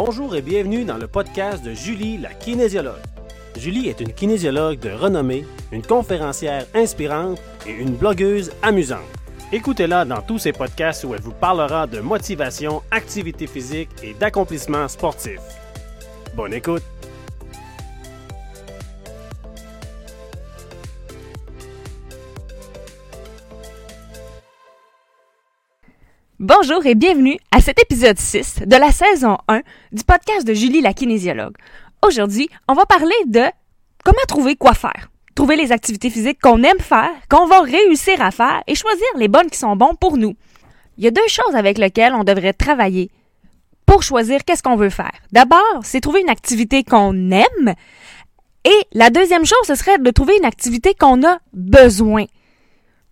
Bonjour et bienvenue dans le podcast de Julie, la kinésiologue. Julie est une kinésiologue de renommée, une conférencière inspirante et une blogueuse amusante. Écoutez-la dans tous ses podcasts où elle vous parlera de motivation, activité physique et d'accomplissement sportif. Bonne écoute! Bonjour et bienvenue à cet épisode 6 de la saison 1 du podcast de Julie la kinésiologue. Aujourd'hui, on va parler de comment trouver quoi faire. Trouver les activités physiques qu'on aime faire, qu'on va réussir à faire et choisir les bonnes qui sont bonnes pour nous. Il y a deux choses avec lesquelles on devrait travailler pour choisir qu'est-ce qu'on veut faire. D'abord, c'est trouver une activité qu'on aime et la deuxième chose, ce serait de trouver une activité qu'on a besoin.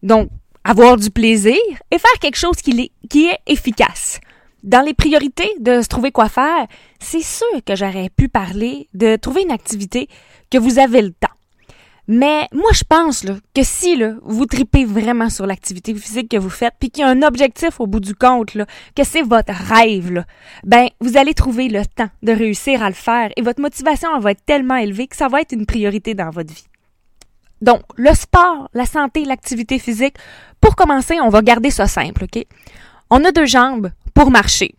Donc, avoir du plaisir et faire quelque chose qui est, efficace. Dans les priorités de se trouver quoi faire, c'est sûr que j'aurais pu parler de trouver une activité que vous avez le temps. Mais moi, je pense là, que si là, vous tripez vraiment sur l'activité physique que vous faites, puis qu'il y a un objectif au bout du compte, là, que c'est votre rêve, là, ben vous allez trouver le temps de réussir à le faire et votre motivation va être tellement élevée que ça va être une priorité dans votre vie. Donc, le sport, la santé, l'activité physique, pour commencer, on va garder ça simple, OK? On a deux jambes pour marcher.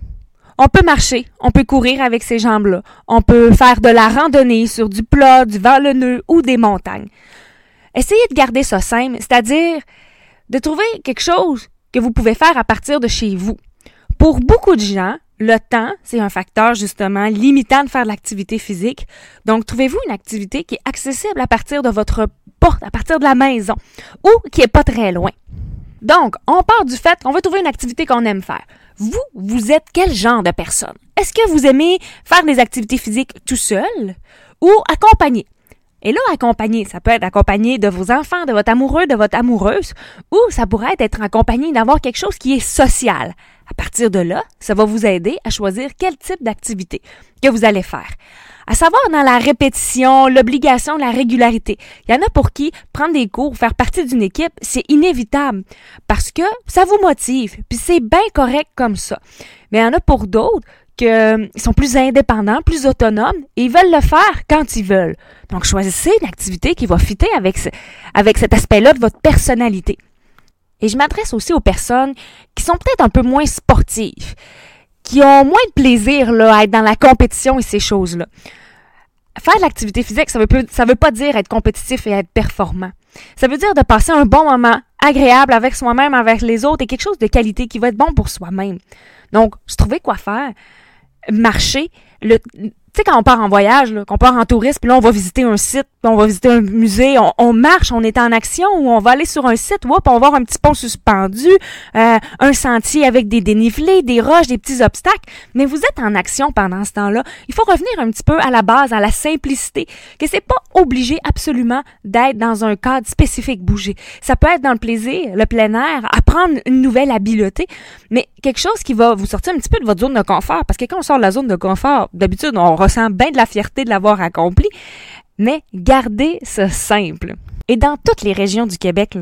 On peut marcher, on peut courir avec ces jambes-là. On peut faire de la randonnée sur du plat, du vallonneux ou des montagnes. Essayez de garder ça simple, c'est-à-dire de trouver quelque chose que vous pouvez faire à partir de chez vous. Pour beaucoup de gens, le temps, c'est un facteur justement limitant de faire de l'activité physique. Donc, trouvez-vous une activité qui est accessible à partir de votre porte, à partir de la maison, ou qui est pas très loin? Donc, on part du fait qu'on veut trouver une activité qu'on aime faire. Vous, vous êtes quel genre de personne? Est-ce que vous aimez faire des activités physiques tout seul ou accompagné? Et là, accompagné, ça peut être accompagné de vos enfants, de votre amoureux, de votre amoureuse, ou ça pourrait être accompagné d'avoir quelque chose qui est social. À partir de là, ça va vous aider à choisir quel type d'activité que vous allez faire. À savoir dans la répétition, l'obligation, la régularité. Il y en a pour qui prendre des cours, faire partie d'une équipe, c'est inévitable parce que ça vous motive, puis c'est bien correct comme ça. Mais il y en a pour d'autres qu'ils euh, sont plus indépendants, plus autonomes, et ils veulent le faire quand ils veulent. Donc, choisissez une activité qui va fitter avec, avec cet aspect-là de votre personnalité. Et je m'adresse aussi aux personnes qui sont peut-être un peu moins sportives, qui ont moins de plaisir là, à être dans la compétition et ces choses-là. Faire de l'activité physique, ça veut, veut pas dire être compétitif et être performant. Ça veut dire de passer un bon moment agréable avec soi-même, avec les autres et quelque chose de qualité qui va être bon pour soi-même. Donc, se trouver quoi faire marcher, sais, quand on part en voyage, qu'on part en tourisme, puis là, on va visiter un site, puis on va visiter un musée, on, marche, on est en action, ou on va aller sur un site, puis on va voir un petit pont suspendu, euh, un sentier avec des dénivelés, des roches, des petits obstacles, mais vous êtes en action pendant ce temps-là. Il faut revenir un petit peu à la base, à la simplicité, que c'est pas obligé absolument d'être dans un cadre spécifique bouger. Ça peut être dans le plaisir, le plein air, apprendre une nouvelle habileté, mais quelque chose qui va vous sortir un petit peu de votre zone de confort, parce que quand on sort de la zone de confort, d'habitude, on ressent bien de la fierté de l'avoir accompli, mais gardez ça simple. Et dans toutes les régions du Québec,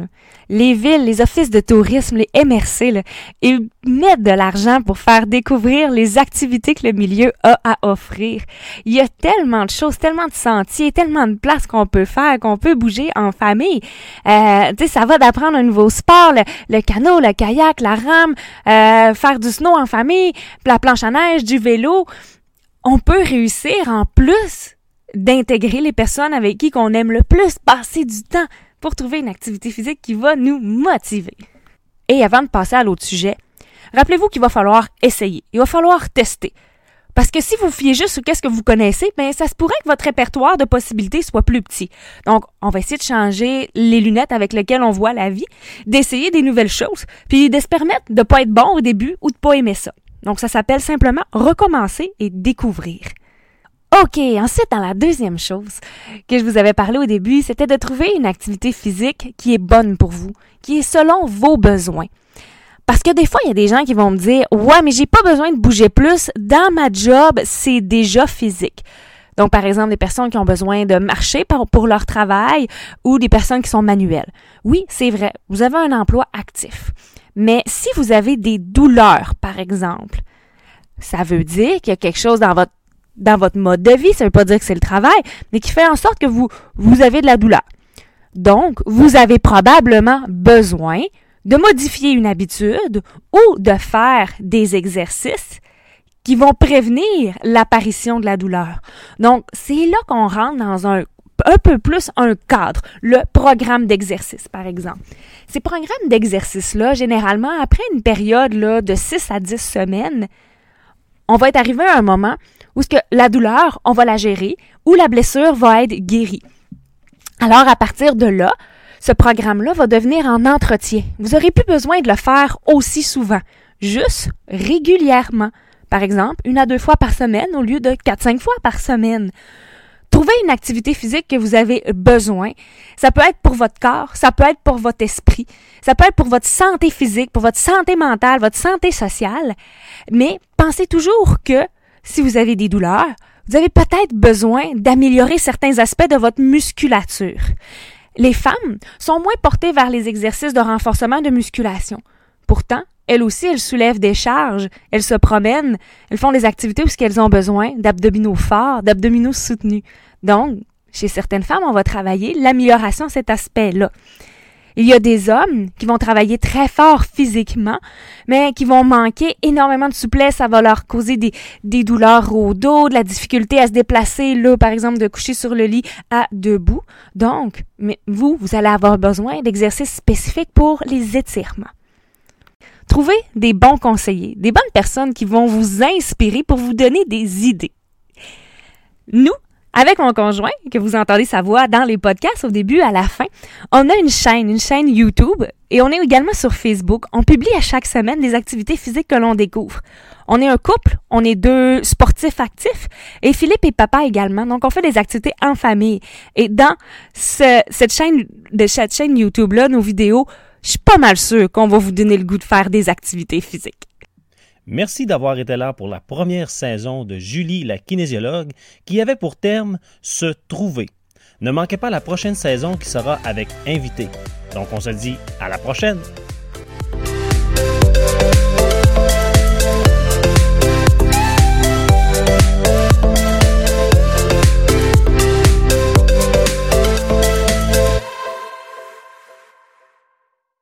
les villes, les offices de tourisme, les MRC, ils mettent de l'argent pour faire découvrir les activités que le milieu a à offrir. Il y a tellement de choses, tellement de sentiers, tellement de places qu'on peut faire, qu'on peut bouger en famille. Euh, tu sais, ça va d'apprendre un nouveau sport, le, canot, le kayak, la rame, euh, faire du snow en famille, la planche à neige, du vélo on peut réussir en plus d'intégrer les personnes avec qui qu'on aime le plus passer du temps pour trouver une activité physique qui va nous motiver. Et avant de passer à l'autre sujet, rappelez-vous qu'il va falloir essayer, il va falloir tester. Parce que si vous fiez juste sur qu'est-ce que vous connaissez, ben ça se pourrait que votre répertoire de possibilités soit plus petit. Donc, on va essayer de changer les lunettes avec lesquelles on voit la vie, d'essayer des nouvelles choses, puis de se permettre de pas être bon au début ou de pas aimer ça. Donc, ça s'appelle simplement recommencer et découvrir. OK, ensuite, dans la deuxième chose que je vous avais parlé au début, c'était de trouver une activité physique qui est bonne pour vous, qui est selon vos besoins. Parce que des fois, il y a des gens qui vont me dire, ouais, mais j'ai pas besoin de bouger plus. Dans ma job, c'est déjà physique. Donc, par exemple, des personnes qui ont besoin de marcher pour leur travail ou des personnes qui sont manuelles. Oui, c'est vrai. Vous avez un emploi actif. Mais si vous avez des douleurs, par exemple, ça veut dire qu'il y a quelque chose dans votre dans votre mode de vie, ça ne veut pas dire que c'est le travail, mais qui fait en sorte que vous, vous avez de la douleur. Donc, vous avez probablement besoin de modifier une habitude ou de faire des exercices qui vont prévenir l'apparition de la douleur. Donc, c'est là qu'on rentre dans un un peu plus un cadre, le programme d'exercice, par exemple. Ces programmes d'exercice-là, généralement, après une période de 6 à 10 semaines, on va être arrivé à un moment où la douleur, on va la gérer, ou la blessure va être guérie. Alors, à partir de là, ce programme-là va devenir en entretien. Vous n'aurez plus besoin de le faire aussi souvent, juste régulièrement. Par exemple, une à deux fois par semaine au lieu de quatre, cinq fois par semaine. Trouvez une activité physique que vous avez besoin. Ça peut être pour votre corps, ça peut être pour votre esprit, ça peut être pour votre santé physique, pour votre santé mentale, votre santé sociale. Mais pensez toujours que si vous avez des douleurs, vous avez peut-être besoin d'améliorer certains aspects de votre musculature. Les femmes sont moins portées vers les exercices de renforcement de musculation. Pourtant, elles aussi, elles soulèvent des charges, elles se promènent, elles font des activités où elles ont besoin d'abdominaux forts, d'abdominaux soutenus. Donc, chez certaines femmes, on va travailler l'amélioration de cet aspect-là. Il y a des hommes qui vont travailler très fort physiquement, mais qui vont manquer énormément de souplesse. Ça va leur causer des, douleurs au dos, de la difficulté à se déplacer, là, par exemple, de coucher sur le lit à debout. Donc, mais vous, vous allez avoir besoin d'exercices spécifiques pour les étirements. Trouvez des bons conseillers, des bonnes personnes qui vont vous inspirer pour vous donner des idées. Nous, avec mon conjoint, que vous entendez sa voix dans les podcasts au début, à la fin, on a une chaîne, une chaîne YouTube et on est également sur Facebook. On publie à chaque semaine des activités physiques que l'on découvre. On est un couple, on est deux sportifs actifs et Philippe est papa également. Donc on fait des activités en famille. Et dans cette chaîne de cette chaîne YouTube là, nos vidéos je suis pas mal sûr qu'on va vous donner le goût de faire des activités physiques. Merci d'avoir été là pour la première saison de Julie la kinésiologue qui avait pour terme se trouver. Ne manquez pas la prochaine saison qui sera avec invité. Donc on se dit à la prochaine.